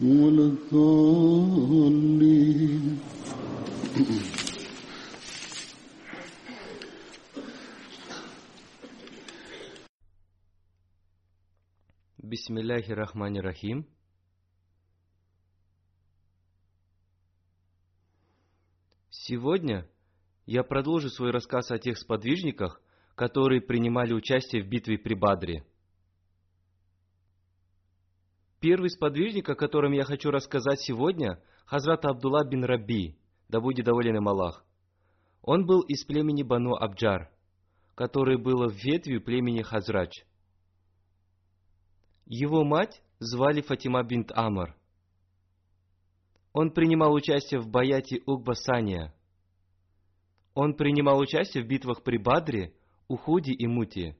ولا الضالين Бисмилляхи рахмани рахим. Сегодня я продолжу свой рассказ о тех сподвижниках, которые принимали участие в битве при Бадре. Первый сподвижник, о котором я хочу рассказать сегодня, Хазрат Абдулла бин Раби, да будет доволен им Аллах. Он был из племени Бану Абджар, которое было в ветви племени Хазрач. Его мать звали Фатима бинт Амар. Он принимал участие в баяте Угбасания. Он принимал участие в битвах при Бадре, Ухуде и Муте.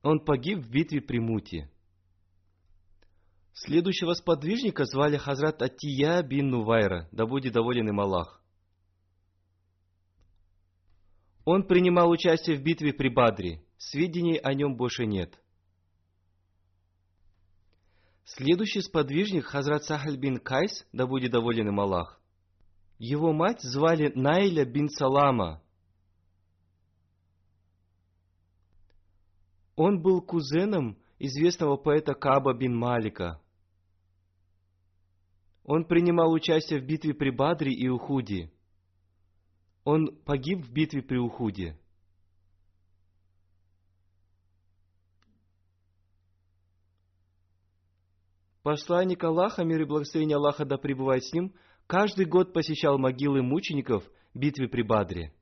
Он погиб в битве при Муте. Следующего сподвижника звали Хазрат Атия бин Нувайра, да будет доволен им Аллах. Он принимал участие в битве при Бадре. Сведений о нем больше нет. Следующий сподвижник Хазрат Сахаль бин Кайс, да будет доволен им Аллах. Его мать звали Найля бин Салама. Он был кузеном известного поэта Каба бин Малика. Он принимал участие в битве при Бадре и Ухуде. Он погиб в битве при Ухуде. Посланник Аллаха, мир и благословение Аллаха да пребывает с ним, каждый год посещал могилы мучеников в битве при Бадре.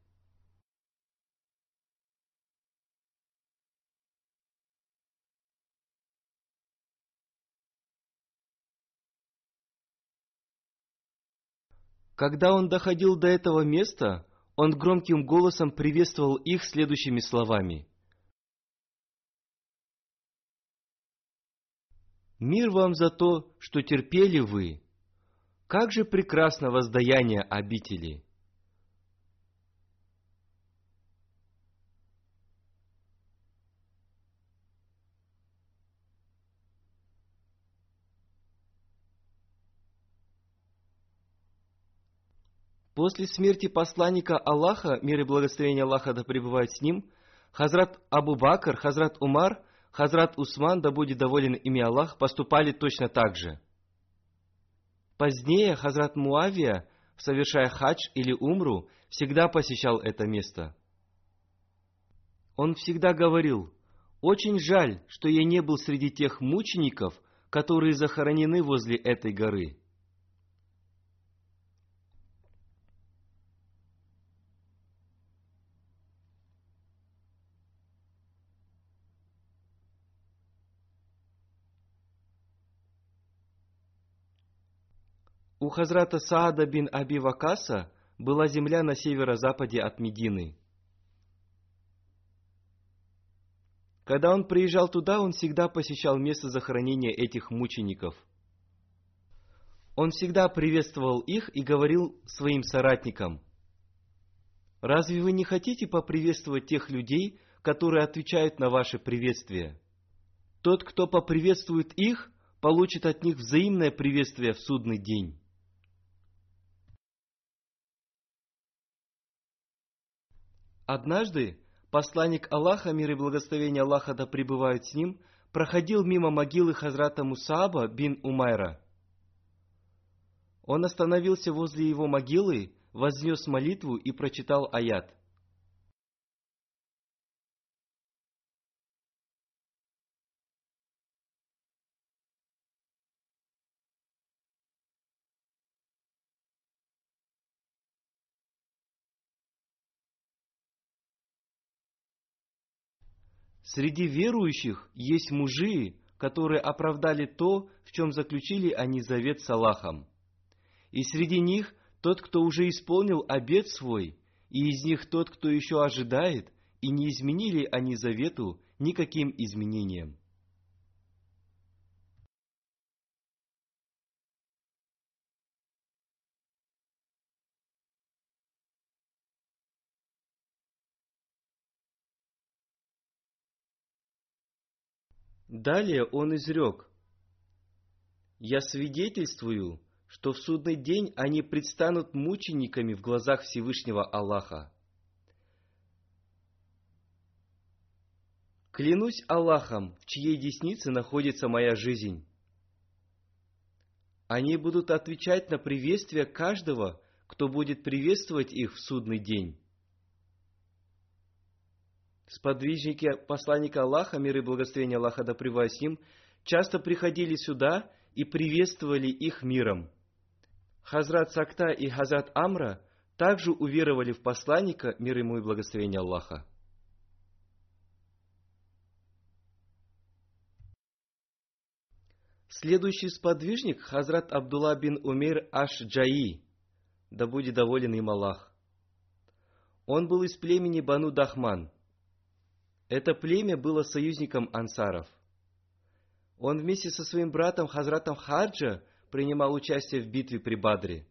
Когда он доходил до этого места, он громким голосом приветствовал их следующими словами. Мир вам за то, что терпели вы. Как же прекрасно воздаяние обители! После смерти посланника Аллаха, мир и благословение Аллаха да пребывает с ним, Хазрат Абу Бакр, Хазрат Умар, Хазрат Усман, да будет доволен ими Аллах, поступали точно так же. Позднее Хазрат Муавия, совершая хадж или умру, всегда посещал это место. Он всегда говорил, «Очень жаль, что я не был среди тех мучеников, которые захоронены возле этой горы». У Хазрата Саада бин Аби Вакаса была земля на северо-западе от Медины. Когда он приезжал туда, он всегда посещал место захоронения этих мучеников. Он всегда приветствовал их и говорил своим соратникам, «Разве вы не хотите поприветствовать тех людей, которые отвечают на ваше приветствие? Тот, кто поприветствует их, получит от них взаимное приветствие в судный день». Однажды посланник Аллаха, мир и благословение Аллаха да пребывают с ним, проходил мимо могилы Хазрата Мусаба бин Умайра. Он остановился возле его могилы, вознес молитву и прочитал аят. Среди верующих есть мужи, которые оправдали то, в чем заключили они завет с Аллахом. И среди них тот, кто уже исполнил обет свой, и из них тот, кто еще ожидает, и не изменили они завету никаким изменением. Далее он изрек, «Я свидетельствую, что в судный день они предстанут мучениками в глазах Всевышнего Аллаха. Клянусь Аллахом, в чьей деснице находится моя жизнь. Они будут отвечать на приветствие каждого, кто будет приветствовать их в судный день сподвижники посланника Аллаха, мир и благословение Аллаха да с ним, часто приходили сюда и приветствовали их миром. Хазрат Сакта и Хазрат Амра также уверовали в посланника, мир ему и благословение Аллаха. Следующий сподвижник – Хазрат Абдулла бин Умир Аш-Джаи, да будет доволен им Аллах. Он был из племени Бану Дахман – это племя было союзником ансаров. Он вместе со своим братом Хазратом Хаджа принимал участие в битве при Бадре.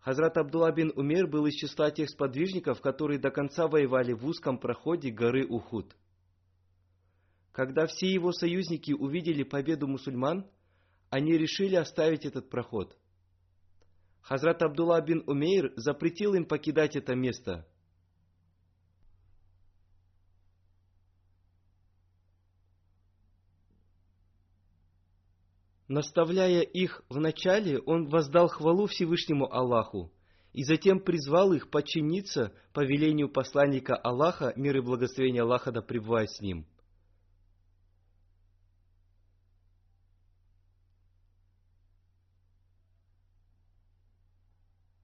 Хазрат Абдулла бин Умер был из числа тех сподвижников, которые до конца воевали в узком проходе горы Ухуд. Когда все его союзники увидели победу мусульман, они решили оставить этот проход. Хазрат Абдулла бин Умейр запретил им покидать это место – Наставляя их вначале, он воздал хвалу Всевышнему Аллаху, и затем призвал их подчиниться повелению посланника Аллаха, мир и благословение Аллаха да пребывает с ним.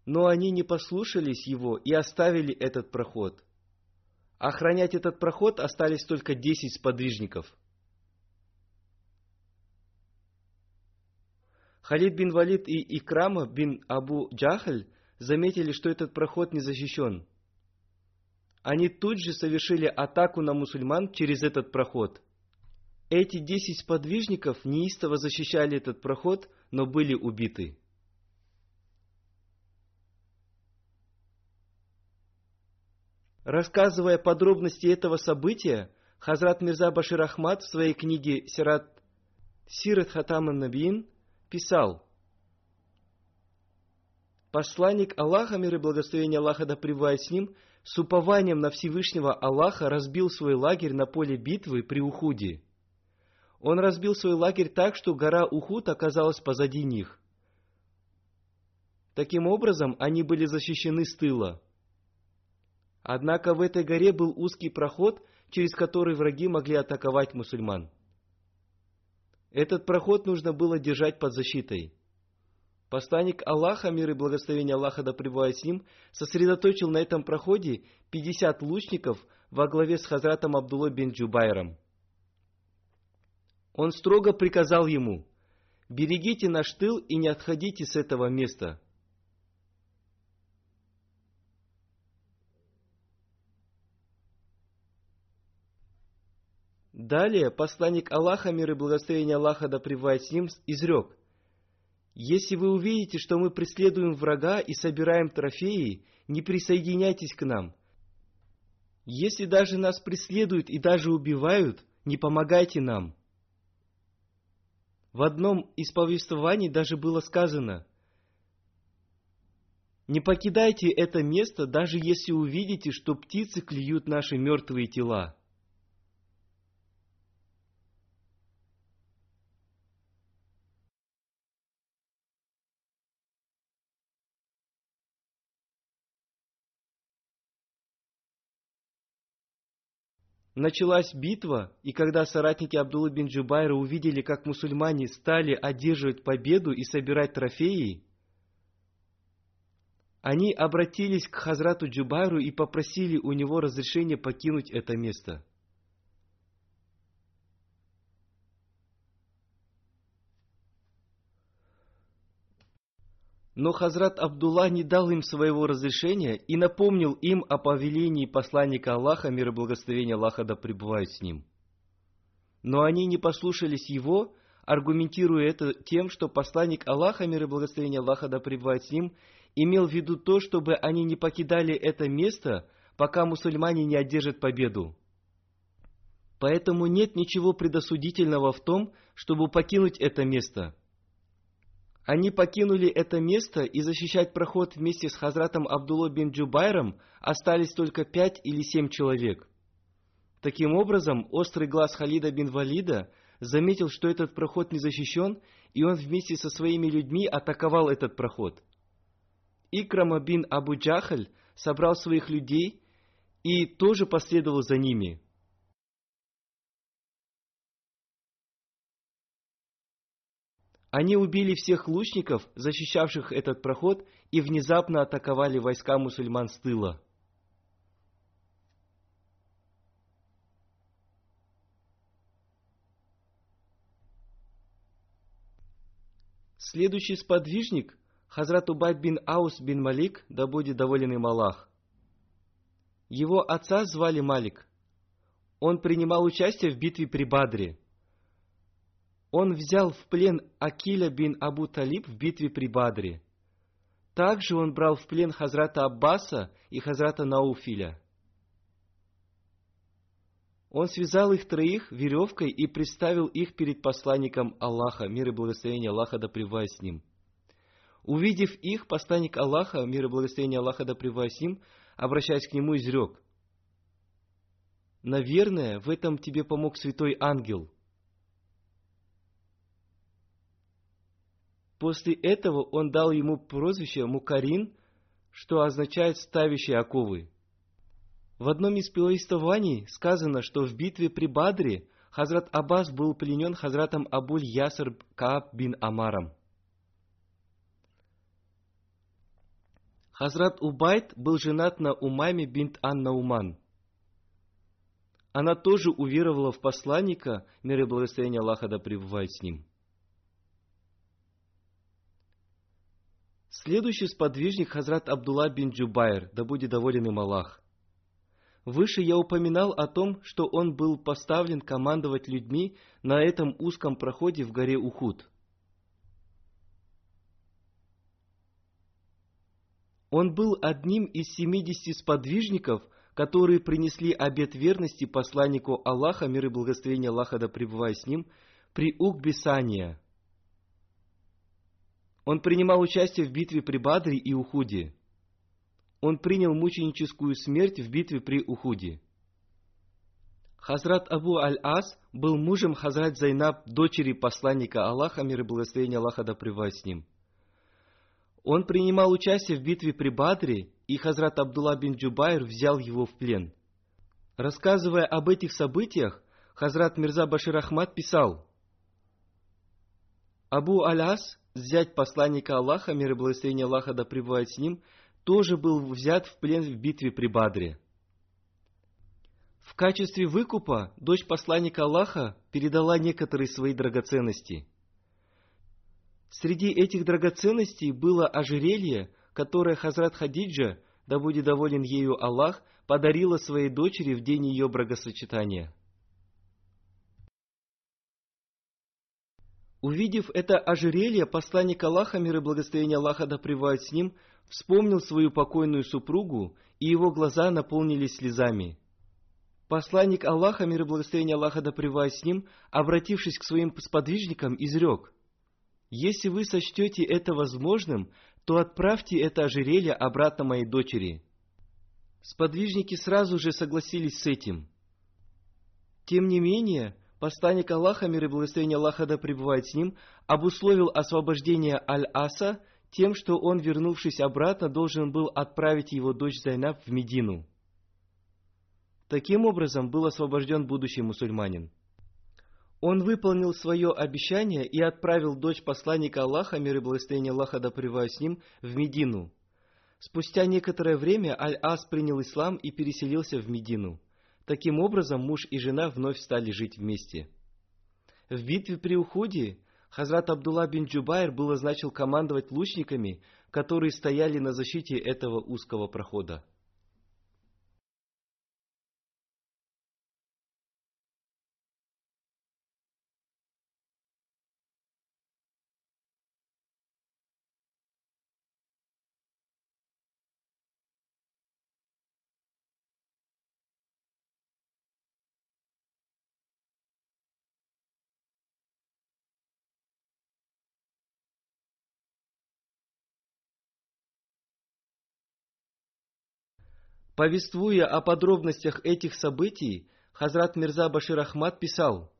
Но они не послушались его и оставили этот проход. Охранять этот проход остались только десять сподвижников – Халид бин Валид и Икрама бин Абу Джахаль заметили, что этот проход не защищен. Они тут же совершили атаку на мусульман через этот проход. Эти десять сподвижников неистово защищали этот проход, но были убиты. Рассказывая подробности этого события, Хазрат Мирза Башир Ахмад в своей книге Сират Сират Хатаман Набиин писал, Посланник Аллаха, мир и благословение Аллаха да пребывает с ним, с упованием на Всевышнего Аллаха разбил свой лагерь на поле битвы при Ухуде. Он разбил свой лагерь так, что гора Ухуд оказалась позади них. Таким образом, они были защищены с тыла. Однако в этой горе был узкий проход, через который враги могли атаковать мусульман. Этот проход нужно было держать под защитой. Посланник Аллаха, мир и благословение Аллаха да пребывает с ним, сосредоточил на этом проходе 50 лучников во главе с Хазратом Абдуллой бин Джубайром. Он строго приказал ему, «Берегите наш тыл и не отходите с этого места». Далее посланник Аллаха, мир и благословение Аллаха да пребывает с ним, изрек. Если вы увидите, что мы преследуем врага и собираем трофеи, не присоединяйтесь к нам. Если даже нас преследуют и даже убивают, не помогайте нам. В одном из повествований даже было сказано, «Не покидайте это место, даже если увидите, что птицы клюют наши мертвые тела». Началась битва, и когда соратники Абдуллы бин Джубайра увидели, как мусульмане стали одерживать победу и собирать трофеи, они обратились к Хазрату Джубайру и попросили у него разрешения покинуть это место – Но Хазрат Абдулла не дал им своего разрешения и напомнил им о повелении посланника Аллаха, мир и благословение Аллаха да пребывают с ним. Но они не послушались его, аргументируя это тем, что посланник Аллаха, мир и благословение Аллаха да пребывает с ним, имел в виду то, чтобы они не покидали это место, пока мусульмане не одержат победу. Поэтому нет ничего предосудительного в том, чтобы покинуть это место – они покинули это место и защищать проход вместе с Хазратом Абдулло бин Джубайром остались только пять или семь человек. Таким образом, острый глаз Халида бин Валида заметил, что этот проход не защищен, и он вместе со своими людьми атаковал этот проход. Икрама бин Абу Джахаль собрал своих людей и тоже последовал за ними – Они убили всех лучников, защищавших этот проход, и внезапно атаковали войска мусульман с тыла. Следующий сподвижник – Хазрат Убайд бин Аус бин Малик, да будет доволен им Аллах. Его отца звали Малик. Он принимал участие в битве при Бадре – он взял в плен Акиля бин Абу Талиб в битве при Бадре. Также он брал в плен Хазрата Аббаса и Хазрата Науфиля. Он связал их троих веревкой и приставил их перед посланником Аллаха, мир и благословение Аллаха да с ним. Увидев их, посланник Аллаха, мир и благословение Аллаха да с ним, обращаясь к нему, изрек. Наверное, в этом тебе помог святой ангел – После этого он дал ему прозвище Мукарин, что означает «ставящий оковы». В одном из повествований сказано, что в битве при Бадре Хазрат Аббас был пленен Хазратом Абуль Яср Кааб бин Амаром. Хазрат Убайт был женат на Умайме бинт Анна Уман. Она тоже уверовала в посланника, мир и благословение Аллаха да пребывает с ним. Следующий сподвижник Хазрат Абдулла бин Джубайр, да будет доволен им Аллах. Выше я упоминал о том, что он был поставлен командовать людьми на этом узком проходе в горе Ухуд. Он был одним из семидесяти сподвижников, которые принесли обет верности посланнику Аллаха, мир и благословение Аллаха да пребывая с ним, при Укбисания – он принимал участие в битве при Бадре и Ухуде. Он принял мученическую смерть в битве при Ухуде. Хазрат Абу Аль-Ас был мужем Хазрат Зайнаб, дочери посланника Аллаха, мир и благословение Аллаха да с ним. Он принимал участие в битве при Бадре, и Хазрат Абдулла бин Джубайр взял его в плен. Рассказывая об этих событиях, Хазрат Мирза Башир Ахмад писал, Абу Аль-Ас зять посланника Аллаха, мир и благословение Аллаха да пребывает с ним, тоже был взят в плен в битве при Бадре. В качестве выкупа дочь посланника Аллаха передала некоторые свои драгоценности. Среди этих драгоценностей было ожерелье, которое Хазрат Хадиджа, да будет доволен ею Аллах, подарила своей дочери в день ее бракосочетания – Увидев это ожерелье, посланник Аллаха, мир и благословение Аллаха да пребывает с ним, вспомнил свою покойную супругу, и его глаза наполнились слезами. Посланник Аллаха, мир и благословение Аллаха да пребывает с ним, обратившись к своим сподвижникам, изрек, «Если вы сочтете это возможным, то отправьте это ожерелье обратно моей дочери». Сподвижники сразу же согласились с этим. Тем не менее, посланник Аллаха, мир и благословение Аллаха да пребывает с ним, обусловил освобождение Аль-Аса тем, что он, вернувшись обратно, должен был отправить его дочь Зайнаб в Медину. Таким образом был освобожден будущий мусульманин. Он выполнил свое обещание и отправил дочь посланника Аллаха, мир и благословение Аллаха да с ним, в Медину. Спустя некоторое время Аль-Ас принял ислам и переселился в Медину. Таким образом, муж и жена вновь стали жить вместе. В битве при уходе Хазрат Абдулла бин Джубайр был назначен командовать лучниками, которые стояли на защите этого узкого прохода. Повествуя о подробностях этих событий, Хазрат Мирза Башир Ахмад писал,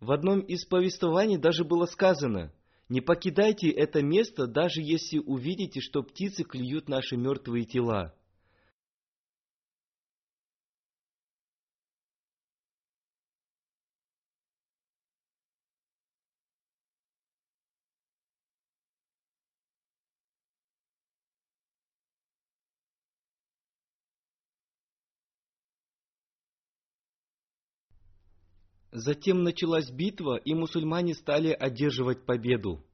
в одном из повествований даже было сказано, не покидайте это место, даже если увидите, что птицы клюют наши мертвые тела. Затем началась битва, и мусульмане стали одерживать победу.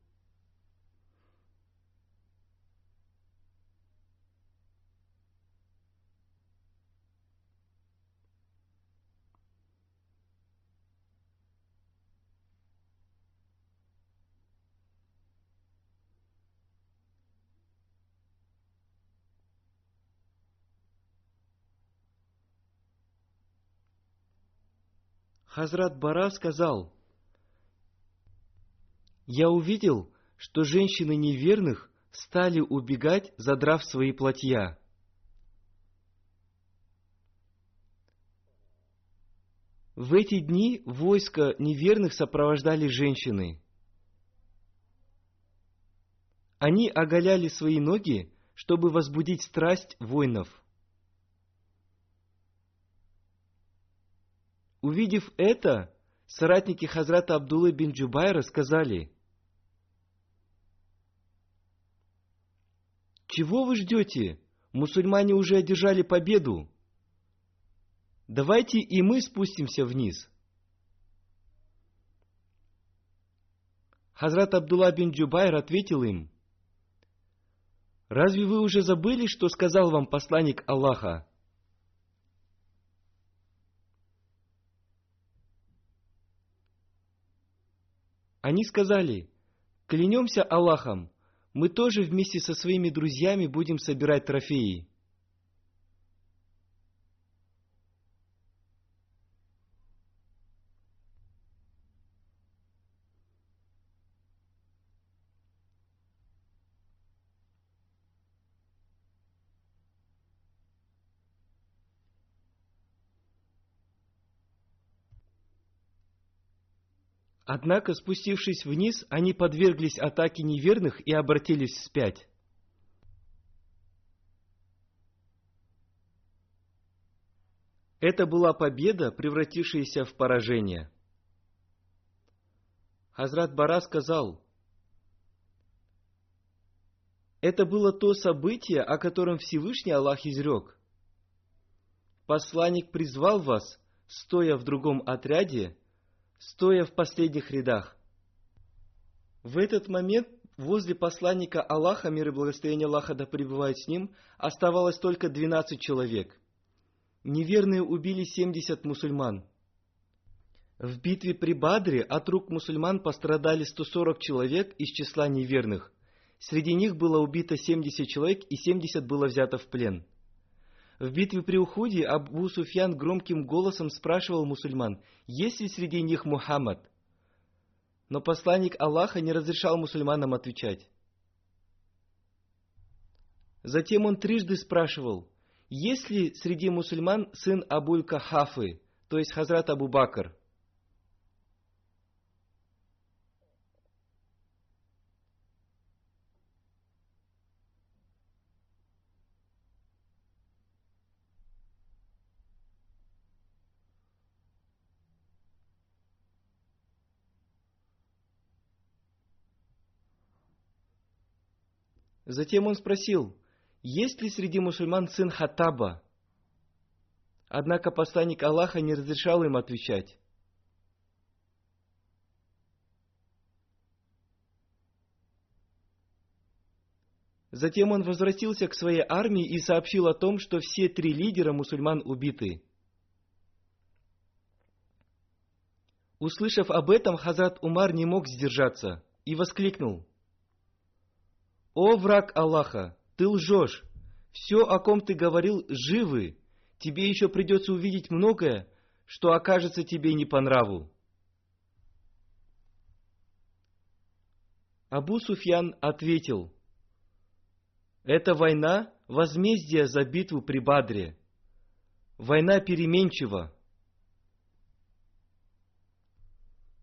Хазрат Бара сказал, «Я увидел, что женщины неверных стали убегать, задрав свои платья. В эти дни войско неверных сопровождали женщины. Они оголяли свои ноги, чтобы возбудить страсть воинов – Увидев это, соратники Хазрата Абдуллы бин Джубайра сказали, «Чего вы ждете? Мусульмане уже одержали победу. Давайте и мы спустимся вниз». Хазрат Абдулла бин Джубайр ответил им, «Разве вы уже забыли, что сказал вам посланник Аллаха? Они сказали, клянемся Аллахом, мы тоже вместе со своими друзьями будем собирать трофеи. Однако, спустившись вниз, они подверглись атаке неверных и обратились вспять. Это была победа, превратившаяся в поражение. Хазрат Бара сказал, это было то событие, о котором Всевышний Аллах изрек. Посланник призвал вас, стоя в другом отряде, стоя в последних рядах. В этот момент возле посланника Аллаха, мир и благословение Аллаха да пребывает с ним, оставалось только 12 человек. Неверные убили 70 мусульман. В битве при Бадре от рук мусульман пострадали 140 человек из числа неверных. Среди них было убито 70 человек и 70 было взято в плен. В битве при Ухуде Абу Суфьян громким голосом спрашивал мусульман, есть ли среди них Мухаммад. Но посланник Аллаха не разрешал мусульманам отвечать. Затем он трижды спрашивал, есть ли среди мусульман сын Абуль Кахафы, то есть Хазрат Абу Бакр. Затем он спросил, есть ли среди мусульман сын Хаттаба? Однако посланник Аллаха не разрешал им отвечать. Затем он возвратился к своей армии и сообщил о том, что все три лидера мусульман убиты. Услышав об этом, Хазрат Умар не мог сдержаться и воскликнул. «О враг Аллаха! Ты лжешь. Все, о ком ты говорил, живы. Тебе еще придется увидеть многое, что окажется тебе не по нраву. Абу Суфьян ответил, «Это война – возмездие за битву при Бадре. Война переменчива».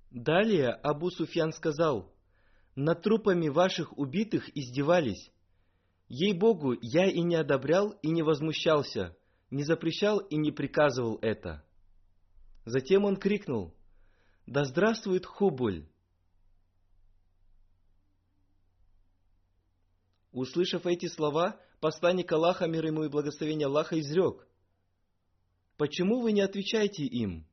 Далее Абу Суфьян сказал, «Над трупами ваших убитых издевались, Ей-богу, я и не одобрял, и не возмущался, не запрещал и не приказывал это. Затем он крикнул, «Да здравствует Хубуль!» Услышав эти слова, посланник Аллаха, мир ему и благословение Аллаха, изрек, «Почему вы не отвечаете им?»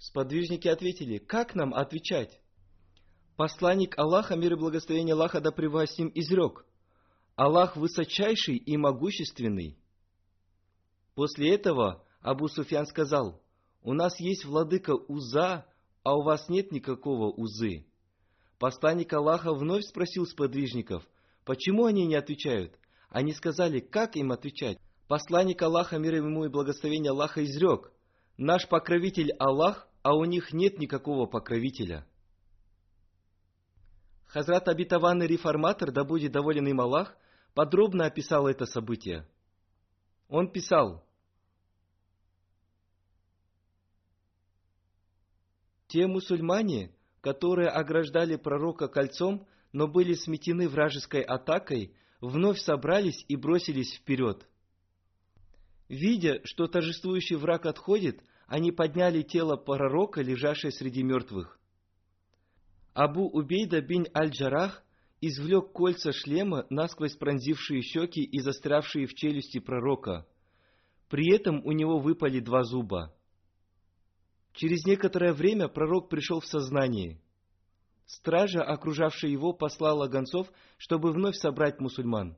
Сподвижники ответили, «Как нам отвечать?» Посланник Аллаха, мир и благословение Аллаха, да с ним, изрек, Аллах высочайший и могущественный. После этого Абу Суфьян сказал, у нас есть владыка Уза, а у вас нет никакого Узы. Посланник Аллаха вновь спросил сподвижников, почему они не отвечают. Они сказали, как им отвечать. Посланник Аллаха, мир ему и благословение Аллаха, изрек, наш покровитель Аллах, а у них нет никакого покровителя. Хазрат обетованный реформатор, да будет доволен им Аллах, подробно описал это событие. Он писал, Те мусульмане, которые ограждали пророка кольцом, но были сметены вражеской атакой, вновь собрались и бросились вперед. Видя, что торжествующий враг отходит, они подняли тело пророка, лежащее среди мертвых. Абу Убейда бин Аль-Джарах извлек кольца шлема, насквозь пронзившие щеки и застрявшие в челюсти пророка. При этом у него выпали два зуба. Через некоторое время пророк пришел в сознание. Стража, окружавшая его, послала гонцов, чтобы вновь собрать мусульман.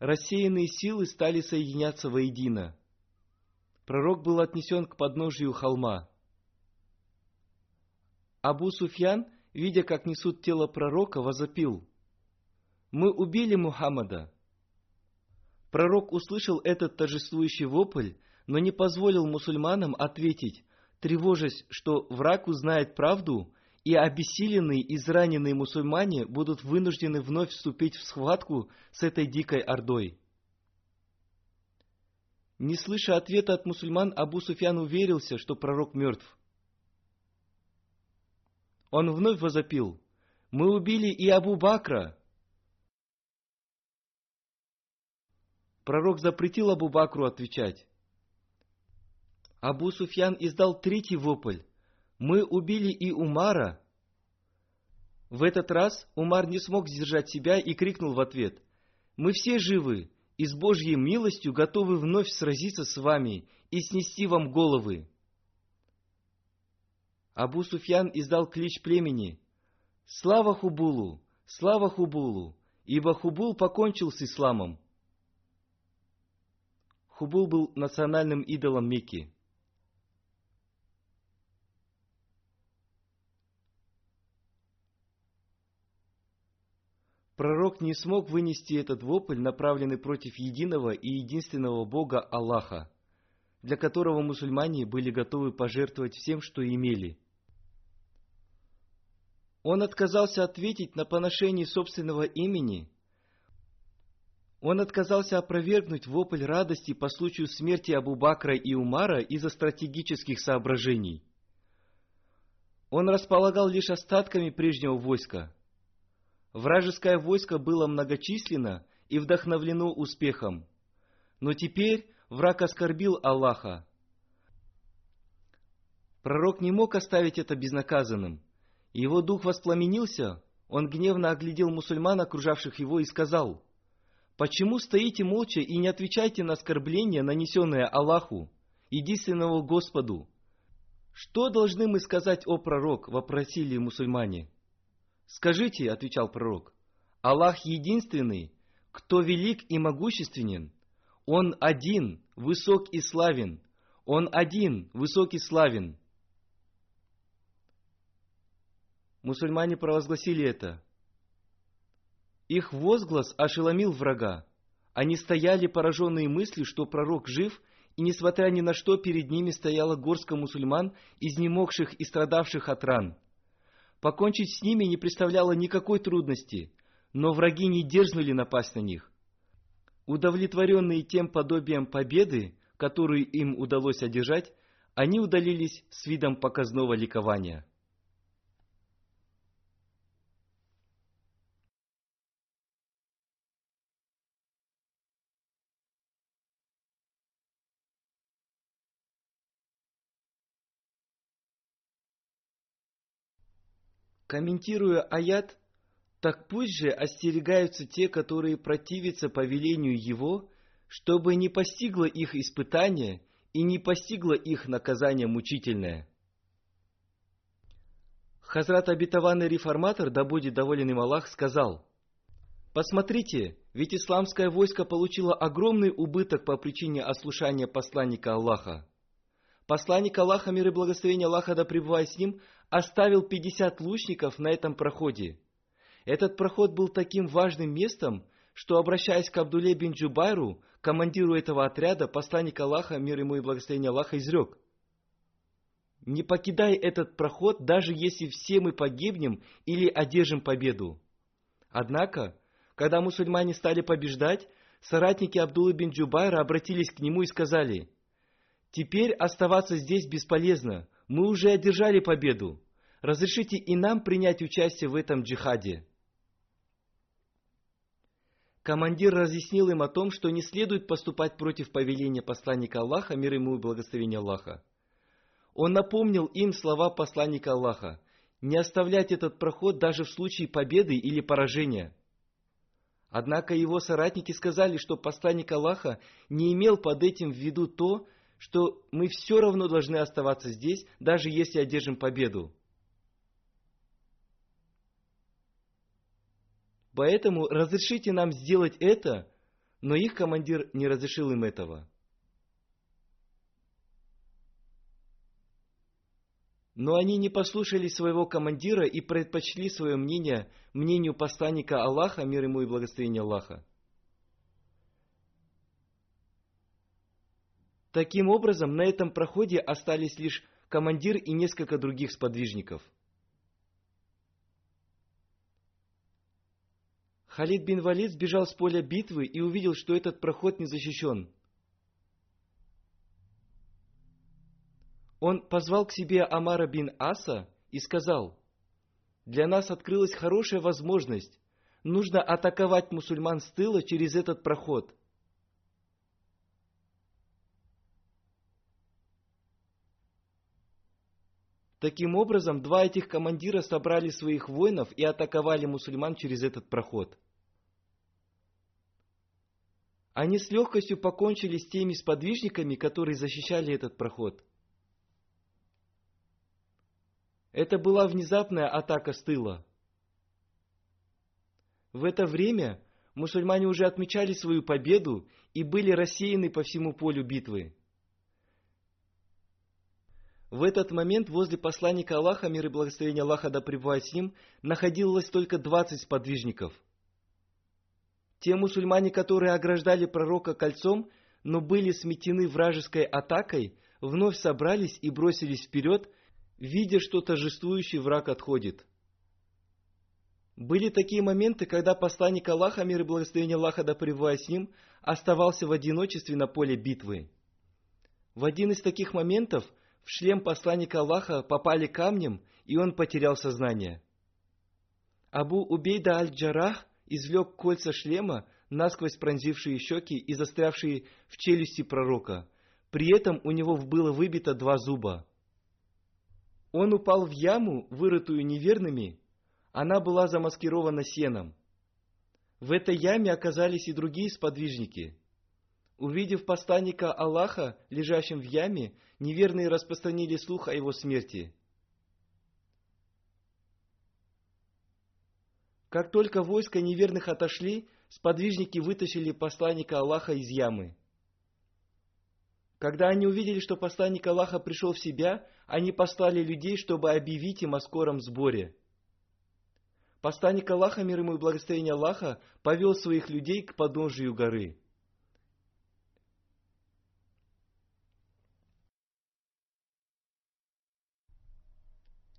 Рассеянные силы стали соединяться воедино. Пророк был отнесен к подножию холма. Абу Суфьян видя, как несут тело пророка, возопил, «Мы убили Мухаммада». Пророк услышал этот торжествующий вопль, но не позволил мусульманам ответить, тревожась, что враг узнает правду, и обессиленные, израненные мусульмане будут вынуждены вновь вступить в схватку с этой дикой ордой. Не слыша ответа от мусульман, Абу Суфьян уверился, что пророк мертв. Он вновь возопил, «Мы убили и Абу Бакра!» Пророк запретил Абу Бакру отвечать. Абу Суфьян издал третий вопль, «Мы убили и Умара!» В этот раз Умар не смог сдержать себя и крикнул в ответ, «Мы все живы и с Божьей милостью готовы вновь сразиться с вами и снести вам головы!» Абу Суфьян издал клич племени «Слава Хубулу! Слава Хубулу!» ибо Хубул покончил с исламом. Хубул был национальным идолом Мекки. Пророк не смог вынести этот вопль, направленный против единого и единственного Бога Аллаха, для которого мусульмане были готовы пожертвовать всем, что имели – он отказался ответить на поношение собственного имени. Он отказался опровергнуть вопль радости по случаю смерти Абу Бакра и Умара из-за стратегических соображений. Он располагал лишь остатками прежнего войска – Вражеское войско было многочисленно и вдохновлено успехом. Но теперь враг оскорбил Аллаха. Пророк не мог оставить это безнаказанным. Его дух воспламенился, он гневно оглядел мусульман, окружавших его, и сказал, «Почему стоите молча и не отвечаете на оскорбление, нанесенное Аллаху, единственному Господу?» «Что должны мы сказать, о пророк?» – вопросили мусульмане. «Скажите», — отвечал пророк, — «Аллах единственный, кто велик и могущественен. Он один, высок и славен. Он один, высок и славен». Мусульмане провозгласили это. Их возглас ошеломил врага. Они стояли пораженные мыслью, что пророк жив, и несмотря ни на что перед ними стояла горстка мусульман, изнемогших и страдавших от ран – Покончить с ними не представляло никакой трудности, но враги не дерзнули напасть на них. Удовлетворенные тем подобием победы, которую им удалось одержать, они удалились с видом показного ликования. Комментируя аят, так пусть же остерегаются те, которые противятся повелению его, чтобы не постигло их испытание и не постигло их наказание мучительное. Хазрат обетованный реформатор, да будет доволен им Аллах, сказал, «Посмотрите, ведь исламское войско получило огромный убыток по причине ослушания посланника Аллаха. Посланник Аллаха, мир и благословение Аллаха да пребывает с ним, оставил 50 лучников на этом проходе. Этот проход был таким важным местом, что, обращаясь к Абдуле бин Джубайру, командиру этого отряда, посланник Аллаха, мир ему и благословение Аллаха, изрек. «Не покидай этот проход, даже если все мы погибнем или одержим победу». Однако, когда мусульмане стали побеждать, соратники Абдулы бин Джубайра обратились к нему и сказали, «Теперь оставаться здесь бесполезно, мы уже одержали победу. Разрешите и нам принять участие в этом джихаде. Командир разъяснил им о том, что не следует поступать против повеления посланника Аллаха, мир ему и благословения Аллаха. Он напомнил им слова посланника Аллаха, не оставлять этот проход даже в случае победы или поражения. Однако его соратники сказали, что посланник Аллаха не имел под этим в виду то, что мы все равно должны оставаться здесь, даже если одержим победу. Поэтому разрешите нам сделать это, но их командир не разрешил им этого. Но они не послушали своего командира и предпочли свое мнение мнению посланника Аллаха, мир ему и благословение Аллаха. Таким образом, на этом проходе остались лишь командир и несколько других сподвижников. Халид бин Валид сбежал с поля битвы и увидел, что этот проход не защищен. Он позвал к себе Амара бин Аса и сказал, «Для нас открылась хорошая возможность. Нужно атаковать мусульман с тыла через этот проход». Таким образом, два этих командира собрали своих воинов и атаковали мусульман через этот проход. Они с легкостью покончили с теми сподвижниками, которые защищали этот проход. Это была внезапная атака с тыла. В это время мусульмане уже отмечали свою победу и были рассеяны по всему полю битвы. В этот момент возле посланника Аллаха, мир и благословение Аллаха да пребывает с ним, находилось только двадцать сподвижников. Те мусульмане, которые ограждали пророка кольцом, но были сметены вражеской атакой, вновь собрались и бросились вперед, видя, что торжествующий враг отходит. Были такие моменты, когда посланник Аллаха, мир и благословение Аллаха да с ним, оставался в одиночестве на поле битвы. В один из таких моментов в шлем посланника Аллаха попали камнем, и он потерял сознание. Абу Убейда аль-Джарах извлек кольца шлема, насквозь пронзившие щеки и застрявшие в челюсти пророка. При этом у него было выбито два зуба. Он упал в яму, вырытую неверными, она была замаскирована сеном. В этой яме оказались и другие сподвижники. Увидев посланника Аллаха, лежащим в яме, неверные распространили слух о его смерти. Как только войска неверных отошли, сподвижники вытащили посланника Аллаха из ямы. Когда они увидели, что посланник Аллаха пришел в себя, они послали людей, чтобы объявить им о скором сборе – Посланник Аллаха, мир ему и благословение Аллаха, повел своих людей к подножию горы.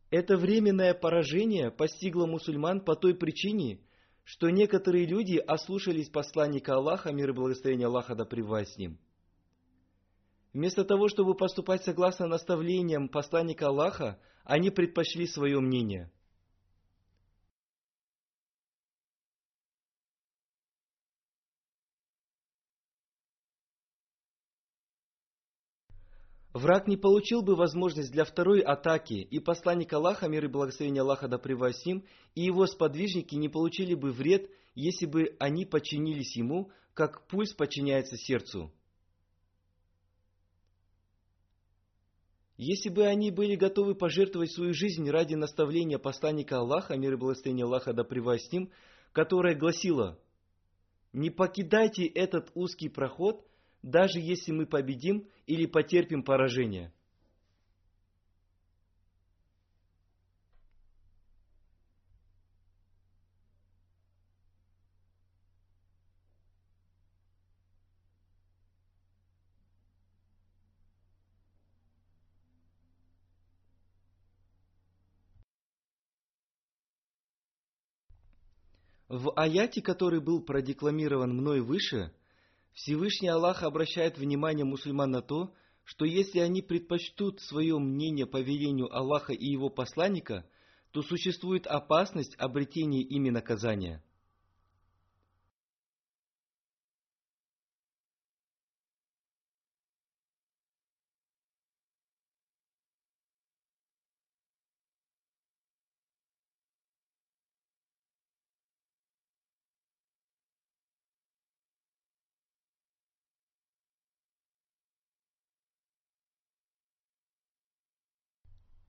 Это временное поражение постигло мусульман по той причине, что некоторые люди ослушались посланника Аллаха, мир и благословение Аллаха да с ним. Вместо того, чтобы поступать согласно наставлениям посланника Аллаха, они предпочли свое мнение – Враг не получил бы возможность для второй атаки, и посланник Аллаха, мир и благословение Аллаха да им, и его сподвижники не получили бы вред, если бы они подчинились ему, как пульс подчиняется сердцу. Если бы они были готовы пожертвовать свою жизнь ради наставления посланника Аллаха, мир и благословение Аллаха да с ним, которое гласило «Не покидайте этот узкий проход, даже если мы победим или потерпим поражение. В аяте, который был продекламирован мной выше – Всевышний Аллах обращает внимание мусульман на то, что если они предпочтут свое мнение по велению Аллаха и его посланника, то существует опасность обретения ими наказания.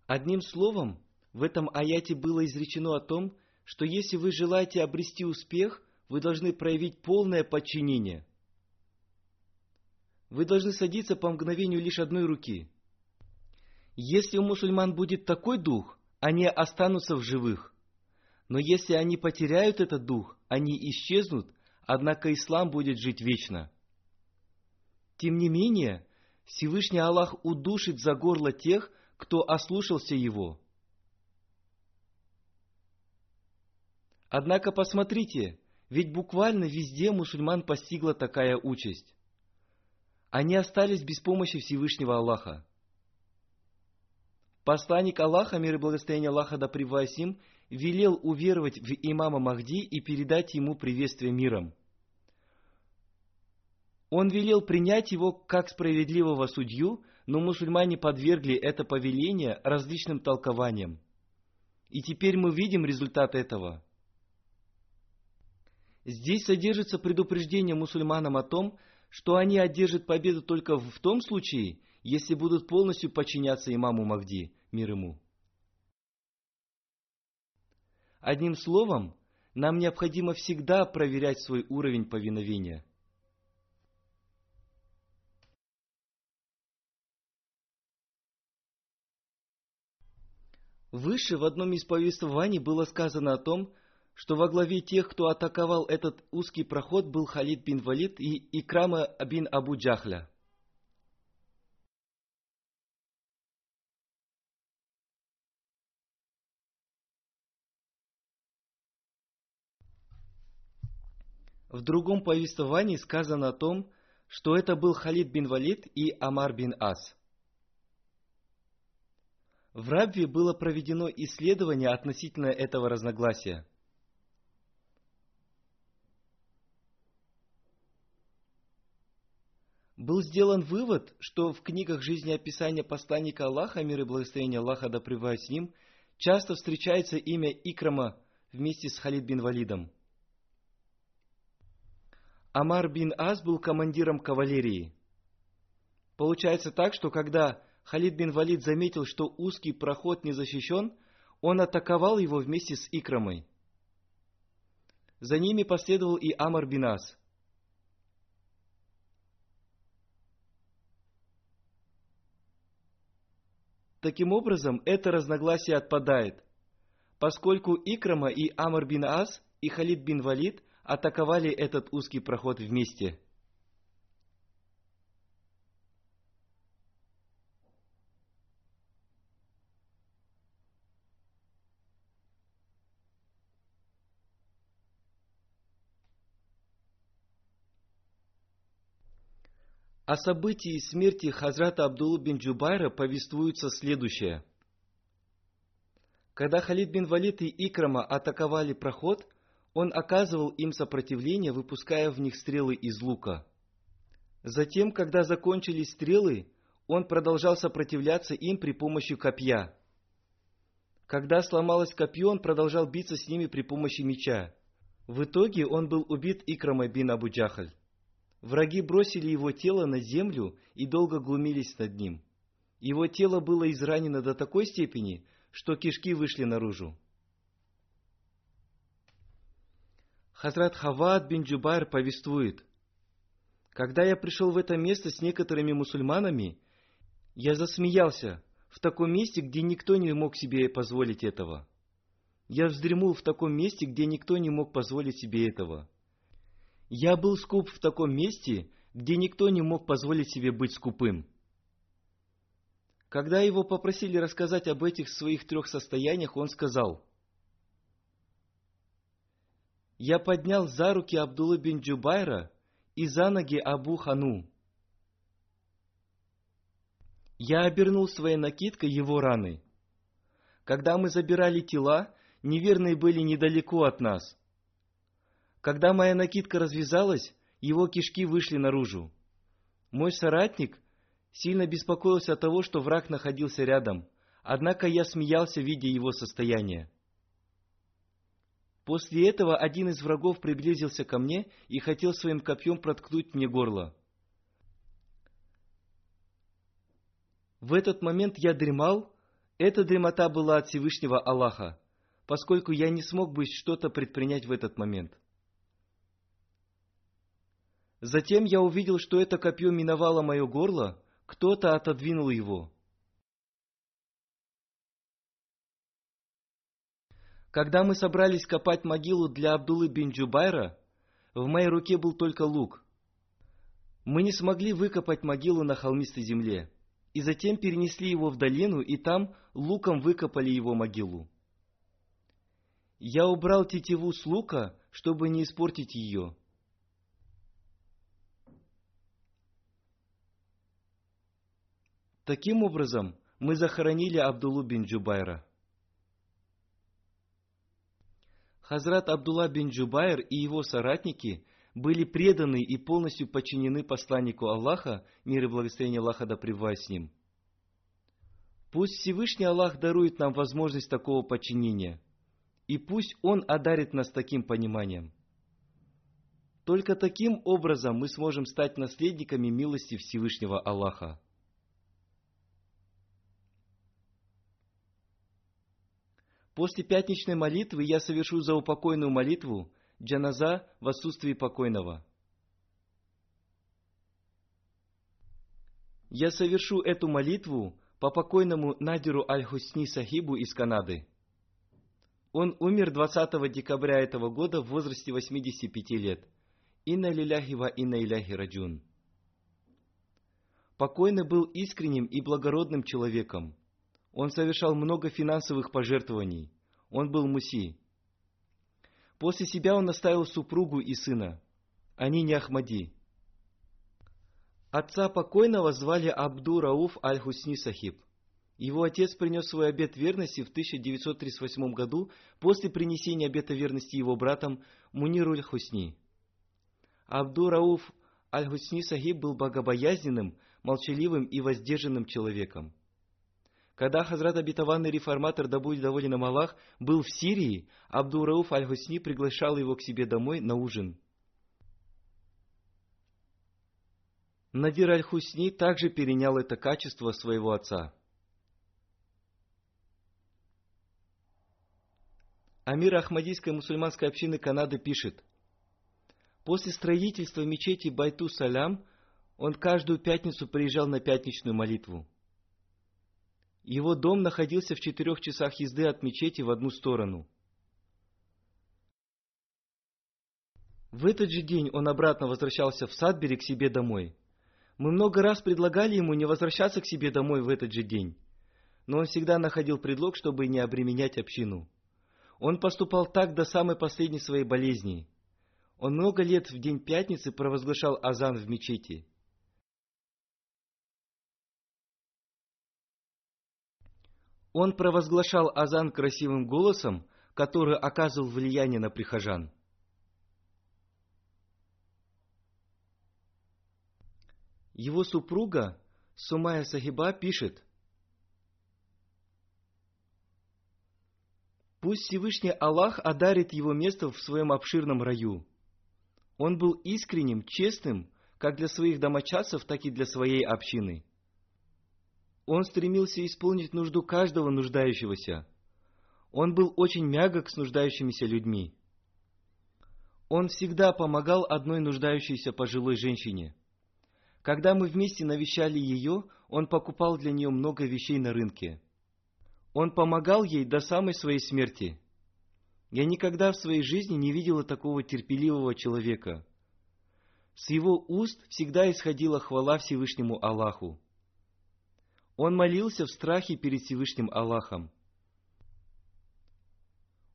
Одним словом, в этом аяте было изречено о том, что если вы желаете обрести успех, вы должны проявить полное подчинение. Вы должны садиться по мгновению лишь одной руки. Если у мусульман будет такой дух, они останутся в живых. Но если они потеряют этот дух, они исчезнут, однако ислам будет жить вечно. Тем не менее, Всевышний Аллах удушит за горло тех, кто ослушался его. Однако посмотрите, ведь буквально везде мусульман постигла такая участь. Они остались без помощи Всевышнего Аллаха. Посланник Аллаха, мир и благословение Аллаха да им, велел уверовать в имама Махди и передать ему приветствие миром. Он велел принять его как справедливого судью, но мусульмане подвергли это повеление различным толкованиям. И теперь мы видим результат этого. Здесь содержится предупреждение мусульманам о том, что они одержат победу только в том случае, если будут полностью подчиняться имаму Махди, мир ему. Одним словом, нам необходимо всегда проверять свой уровень повиновения. Выше в одном из повествований было сказано о том, что во главе тех, кто атаковал этот узкий проход, был Халид бин Валид и Икрама бин Абу Джахля. В другом повествовании сказано о том, что это был Халид бин Валид и Амар бин Ас. В Рабве было проведено исследование относительно этого разногласия. Был сделан вывод, что в книгах жизнеописания посланника Аллаха, мир и благословение Аллаха да с ним, часто встречается имя Икрама вместе с Халид бин Валидом – Амар бин Аз был командиром кавалерии. Получается так, что когда Халид бин Валид заметил, что узкий проход не защищен, он атаковал его вместе с Икрамой. За ними последовал и Амар бин Аз. Таким образом, это разногласие отпадает, поскольку Икрама и Амар бин Аз и Халид бин Валид атаковали этот узкий проход вместе. О событии смерти Хазрата Абдулла бин Джубайра повествуется следующее. Когда Халид бин Валид и Икрама атаковали проход – он оказывал им сопротивление, выпуская в них стрелы из лука. Затем, когда закончились стрелы, он продолжал сопротивляться им при помощи копья. Когда сломалось копье, он продолжал биться с ними при помощи меча. В итоге он был убит Икрамой бин Абу Джахаль. Враги бросили его тело на землю и долго глумились над ним. Его тело было изранено до такой степени, что кишки вышли наружу. Хазрат Хавад бин Джубайр повествует, «Когда я пришел в это место с некоторыми мусульманами, я засмеялся в таком месте, где никто не мог себе позволить этого. Я вздремул в таком месте, где никто не мог позволить себе этого. Я был скуп в таком месте, где никто не мог позволить себе быть скупым. Когда его попросили рассказать об этих своих трех состояниях, он сказал – я поднял за руки Абдулла бин Джубайра и за ноги Абу Хану. Я обернул своей накидкой его раны. Когда мы забирали тела, неверные были недалеко от нас. Когда моя накидка развязалась, его кишки вышли наружу. Мой соратник сильно беспокоился от того, что враг находился рядом, однако я смеялся, видя его состояние. После этого один из врагов приблизился ко мне и хотел своим копьем проткнуть мне горло. В этот момент я дремал. Эта дремота была от Всевышнего Аллаха, поскольку я не смог бы что-то предпринять в этот момент. Затем я увидел, что это копье миновало мое горло, кто-то отодвинул его. Когда мы собрались копать могилу для Абдулы бин Джубайра, в моей руке был только лук. Мы не смогли выкопать могилу на холмистой земле, и затем перенесли его в долину, и там луком выкопали его могилу. Я убрал тетиву с лука, чтобы не испортить ее. Таким образом, мы захоронили Абдулу бин Джубайра. Хазрат Абдулла бин Джубайр и его соратники были преданы и полностью подчинены посланнику Аллаха, мир и благословение Аллаха да с ним. Пусть Всевышний Аллах дарует нам возможность такого подчинения, и пусть Он одарит нас таким пониманием. Только таким образом мы сможем стать наследниками милости Всевышнего Аллаха. После пятничной молитвы я совершу заупокойную молитву джаназа в отсутствии покойного. Я совершу эту молитву по покойному Надиру Аль-Хусни Сахибу из Канады. Он умер 20 декабря этого года в возрасте 85 лет. Инна лиляхи инна иляхи раджун. Покойный был искренним и благородным человеком. Он совершал много финансовых пожертвований. Он был муси. После себя он оставил супругу и сына. Они не Ахмади. Отца покойного звали Абду Рауф Аль-Хусни Сахиб. Его отец принес свой обет верности в 1938 году после принесения обета верности его братом Мунируль Хусни. Абду Рауф Аль-Хусни Сахиб был богобоязненным, молчаливым и воздержанным человеком. Когда Хазрат обетованный реформатор, да будет доволен им Аллах, был в Сирии, Абду Рауф Аль-Хусни приглашал его к себе домой на ужин. Надир Аль-Хусни также перенял это качество своего отца. Амир Ахмадийской мусульманской общины Канады пишет, После строительства мечети Байту Салям он каждую пятницу приезжал на пятничную молитву. Его дом находился в четырех часах езды от мечети в одну сторону. В этот же день он обратно возвращался в Садбери к себе домой. Мы много раз предлагали ему не возвращаться к себе домой в этот же день, но он всегда находил предлог, чтобы не обременять общину. Он поступал так до самой последней своей болезни. Он много лет в день пятницы провозглашал азан в мечети – Он провозглашал азан красивым голосом, который оказывал влияние на прихожан. Его супруга Сумая Сахиба пишет, Пусть Всевышний Аллах одарит его место в своем обширном раю. Он был искренним, честным, как для своих домочадцев, так и для своей общины. Он стремился исполнить нужду каждого нуждающегося. Он был очень мягок с нуждающимися людьми. Он всегда помогал одной нуждающейся пожилой женщине. Когда мы вместе навещали ее, он покупал для нее много вещей на рынке. Он помогал ей до самой своей смерти. Я никогда в своей жизни не видела такого терпеливого человека. С его уст всегда исходила хвала Всевышнему Аллаху. Он молился в страхе перед Всевышним Аллахом.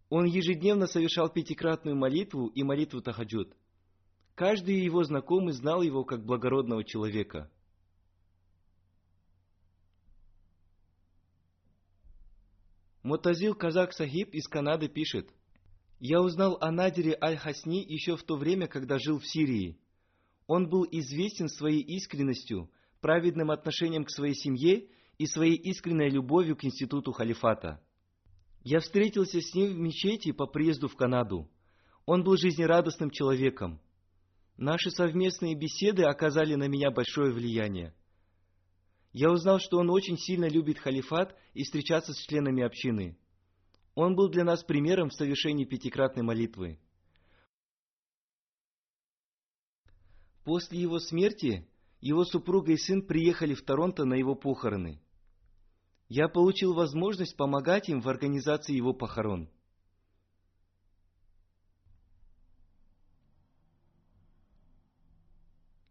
Он ежедневно совершал пятикратную молитву и молитву Тахаджуд. Каждый его знакомый знал его как благородного человека. Мотазил Казак Сахиб из Канады пишет, «Я узнал о Надире Аль-Хасни еще в то время, когда жил в Сирии. Он был известен своей искренностью – праведным отношением к своей семье и своей искренней любовью к институту халифата. Я встретился с ним в мечети по приезду в Канаду. Он был жизнерадостным человеком. Наши совместные беседы оказали на меня большое влияние. Я узнал, что он очень сильно любит халифат и встречаться с членами общины. Он был для нас примером в совершении пятикратной молитвы. После его смерти его супруга и сын приехали в Торонто на его похороны. Я получил возможность помогать им в организации его похорон.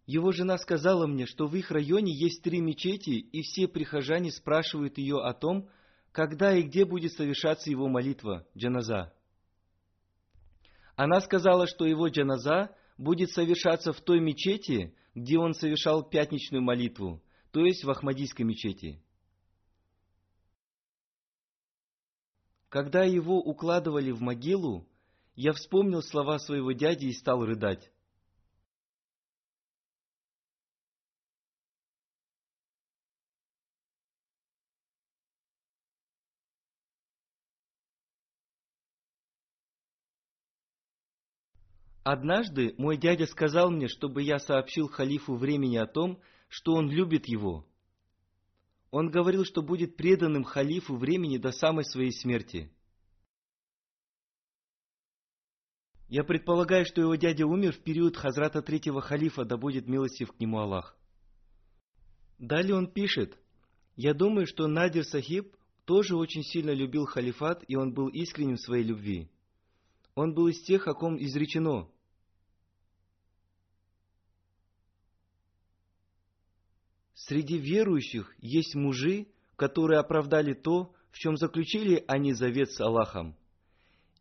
Его жена сказала мне, что в их районе есть три мечети, и все прихожане спрашивают ее о том, когда и где будет совершаться его молитва, джаназа. Она сказала, что его джаназа будет совершаться в той мечети, где он совершал пятничную молитву, то есть в Ахмадийской мечети. Когда его укладывали в могилу, я вспомнил слова своего дяди и стал рыдать. Однажды мой дядя сказал мне, чтобы я сообщил халифу времени о том, что он любит его. Он говорил, что будет преданным халифу времени до самой своей смерти. Я предполагаю, что его дядя умер в период Хазрата третьего халифа, да будет милостив к нему Аллах. Далее он пишет, «Я думаю, что Надир Сахиб тоже очень сильно любил халифат, и он был искренним в своей любви. Он был из тех, о ком изречено. Среди верующих есть мужи, которые оправдали то, в чем заключили они завет с Аллахом.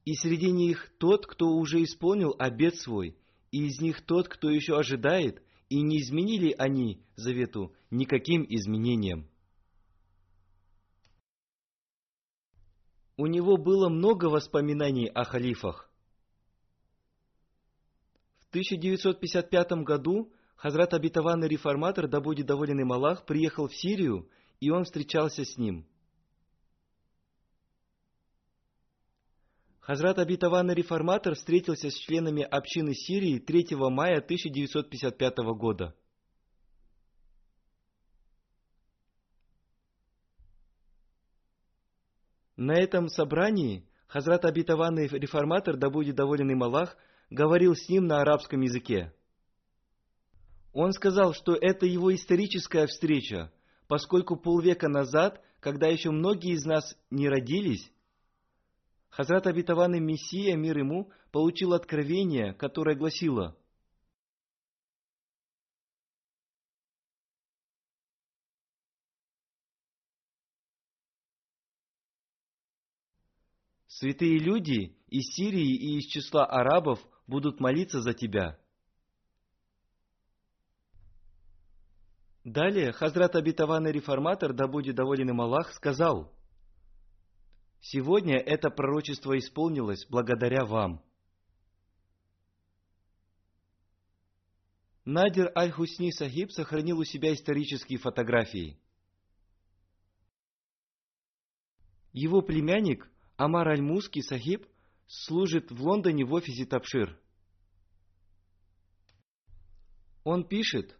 И среди них тот, кто уже исполнил обет свой, и из них тот, кто еще ожидает, и не изменили они завету никаким изменением. У него было много воспоминаний о халифах. В 1955 году Хазрат обетованный реформатор, да будет доволен им Аллах, приехал в Сирию, и он встречался с ним. Хазрат обетованный реформатор встретился с членами общины Сирии 3 мая 1955 года. На этом собрании Хазрат обетованный реформатор, да будет доволен им Аллах, говорил с ним на арабском языке. Он сказал, что это его историческая встреча, поскольку полвека назад, когда еще многие из нас не родились, Хазрат обетованный Мессия, мир ему, получил откровение, которое гласило Святые люди из Сирии и из числа арабов будут молиться за тебя. Далее Хазрат обетованный реформатор, да будет доволен им Аллах, сказал, «Сегодня это пророчество исполнилось благодаря вам». Надир Аль-Хусни Сахиб сохранил у себя исторические фотографии. Его племянник Амар Аль-Муски Сахиб служит в Лондоне в офисе Тапшир. Он пишет,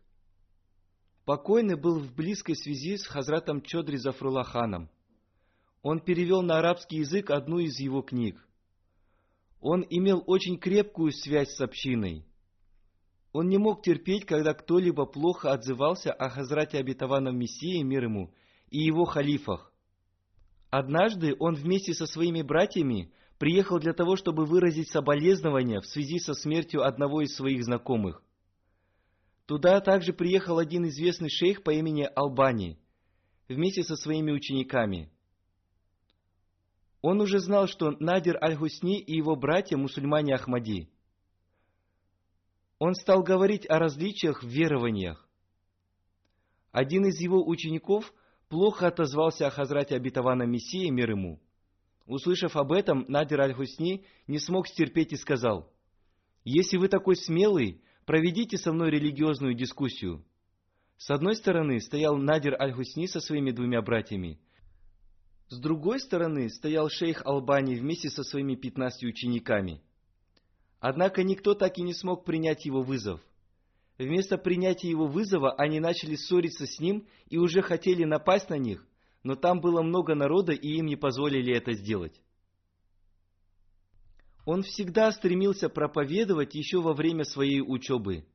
Покойный был в близкой связи с Хазратом Чодри Зафрулаханом. Он перевел на арабский язык одну из его книг. Он имел очень крепкую связь с общиной. Он не мог терпеть, когда кто-либо плохо отзывался о Хазрате обетованном Мессии, мир ему, и его халифах. Однажды он вместе со своими братьями приехал для того, чтобы выразить соболезнования в связи со смертью одного из своих знакомых. Туда также приехал один известный шейх по имени Албани вместе со своими учениками. Он уже знал, что Надир Аль-Хусни и его братья мусульмане Ахмади. Он стал говорить о различиях в верованиях. Один из его учеников плохо отозвался о Хазрате обетованном Мессии, мир ему. Услышав об этом, Надир Аль-Хусни не смог стерпеть и сказал, «Если вы такой смелый, проведите со мной религиозную дискуссию. С одной стороны стоял Надир Аль-Хусни со своими двумя братьями. С другой стороны стоял шейх Албани вместе со своими пятнадцатью учениками. Однако никто так и не смог принять его вызов. Вместо принятия его вызова они начали ссориться с ним и уже хотели напасть на них, но там было много народа и им не позволили это сделать. Он всегда стремился проповедовать еще во время своей учебы.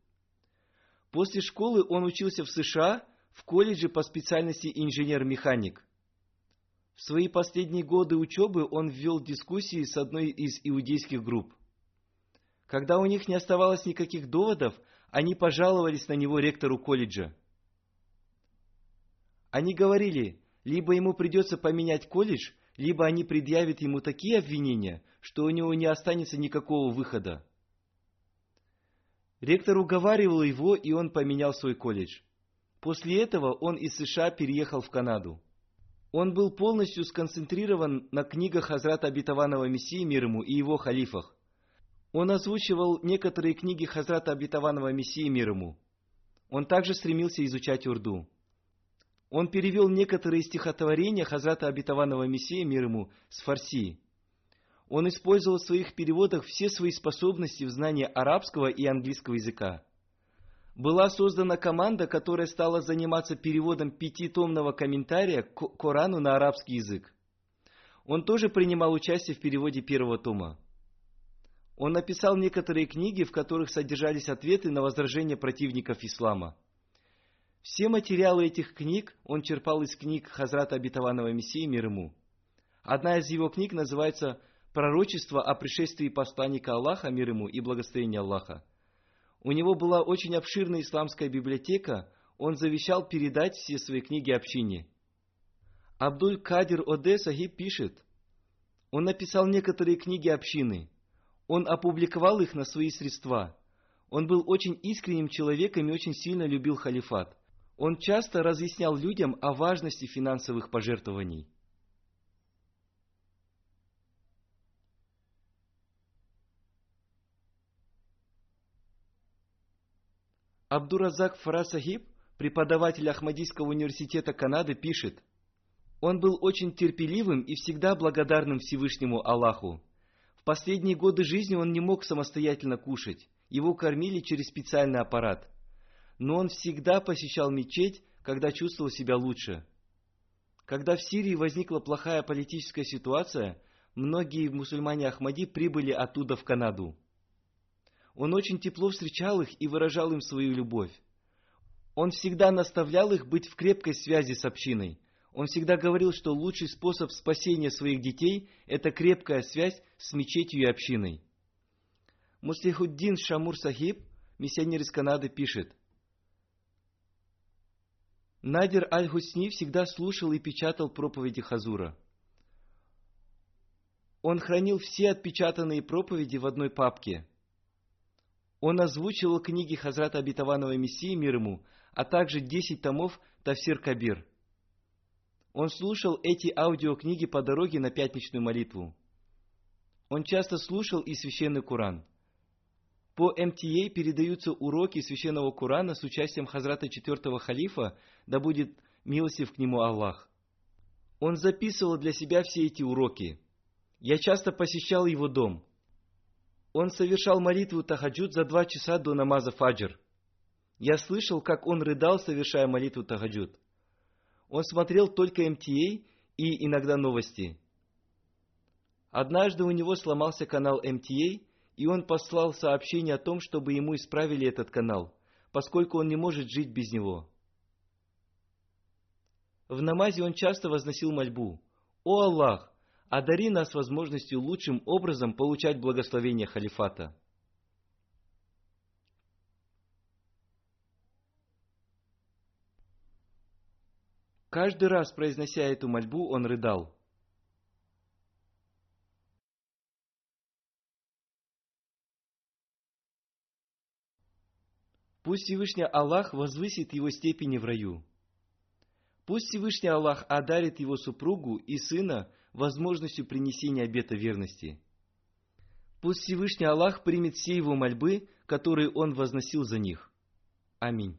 После школы он учился в США в колледже по специальности инженер-механик. В свои последние годы учебы он ввел дискуссии с одной из иудейских групп. Когда у них не оставалось никаких доводов, они пожаловались на него ректору колледжа. Они говорили, либо ему придется поменять колледж, либо они предъявят ему такие обвинения, что у него не останется никакого выхода. Ректор уговаривал его, и он поменял свой колледж. После этого он из США переехал в Канаду. Он был полностью сконцентрирован на книгах Хазрата Обетованного Мессии мир ему и его халифах. Он озвучивал некоторые книги Хазрата Обетованного Мессии мир ему. Он также стремился изучать урду. Он перевел некоторые стихотворения Хазрата Обетованного Мессии мир ему с фарси. Он использовал в своих переводах все свои способности в знании арабского и английского языка. Была создана команда, которая стала заниматься переводом пятитомного комментария к Корану на арабский язык. Он тоже принимал участие в переводе первого тома. Он написал некоторые книги, в которых содержались ответы на возражения противников ислама. Все материалы этих книг он черпал из книг Хазрата Обетованного Мессии мир ему. Одна из его книг называется «Пророчество о пришествии посланника Аллаха, мир ему, и благословение Аллаха». У него была очень обширная исламская библиотека, он завещал передать все свои книги общине. Абдуль Кадир Оде Сахиб пишет, он написал некоторые книги общины, он опубликовал их на свои средства. Он был очень искренним человеком и очень сильно любил халифат. Он часто разъяснял людям о важности финансовых пожертвований. Абдуразак Фарасахиб, преподаватель Ахмадийского университета Канады, пишет, «Он был очень терпеливым и всегда благодарным Всевышнему Аллаху. Последние годы жизни он не мог самостоятельно кушать, его кормили через специальный аппарат. Но он всегда посещал мечеть, когда чувствовал себя лучше. Когда в Сирии возникла плохая политическая ситуация, многие мусульмане Ахмади прибыли оттуда в Канаду. Он очень тепло встречал их и выражал им свою любовь. Он всегда наставлял их быть в крепкой связи с общиной. Он всегда говорил, что лучший способ спасения своих детей – это крепкая связь с мечетью и общиной. Муслихуддин Шамур Сахиб, миссионер из Канады, пишет. Надир Аль-Хусни всегда слушал и печатал проповеди Хазура. Он хранил все отпечатанные проповеди в одной папке – он озвучивал книги Хазрата Обетованного Мессии мир ему, а также 10 томов Тавсир Кабир. Он слушал эти аудиокниги по дороге на пятничную молитву. Он часто слушал и священный Куран. По МТА передаются уроки священного Курана с участием Хазрата четвертого халифа, да будет милостив к нему Аллах. Он записывал для себя все эти уроки. Я часто посещал его дом – он совершал молитву тахаджуд за два часа до намаза фаджр. Я слышал, как он рыдал, совершая молитву тахаджуд. Он смотрел только МТА и иногда новости. Однажды у него сломался канал МТА, и он послал сообщение о том, чтобы ему исправили этот канал, поскольку он не может жить без него. В намазе он часто возносил мольбу. «О Аллах, одари нас возможностью лучшим образом получать благословение халифата. Каждый раз, произнося эту мольбу, он рыдал. Пусть Всевышний Аллах возвысит его степени в раю. Пусть Всевышний Аллах одарит его супругу и сына возможностью принесения обета верности. Пусть Всевышний Аллах примет все его мольбы, которые он возносил за них. Аминь.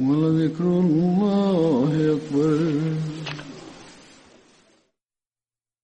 ولذكر الله أكبر